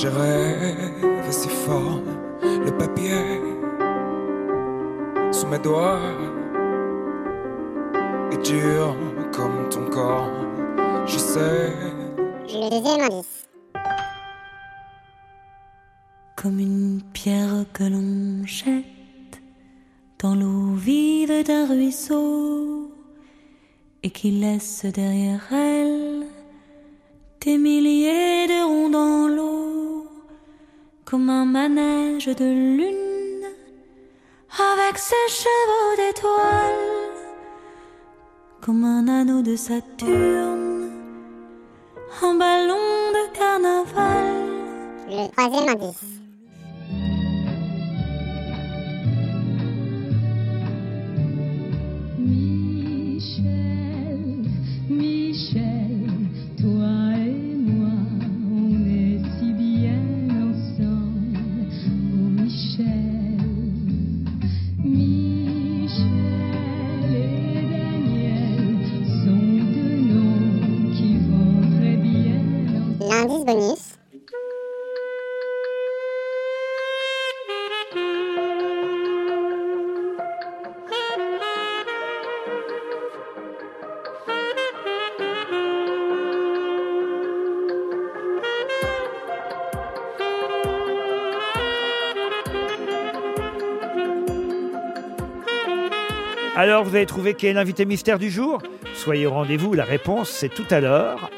je rêve si fort. Le papier sous mes doigts est dur comme ton corps. Je sais, Le deuxième indice. comme une pierre que l'on jette dans l'eau vive d'un ruisseau et qui laisse derrière elle des milliers comme un manège de lune avec ses chevaux d'étoiles, comme un anneau de Saturne, un ballon de carnaval. Le troisième indice. Alors vous avez trouvé qui est l'invité mystère du jour? Soyez au rendez-vous, la réponse c'est tout à l'heure,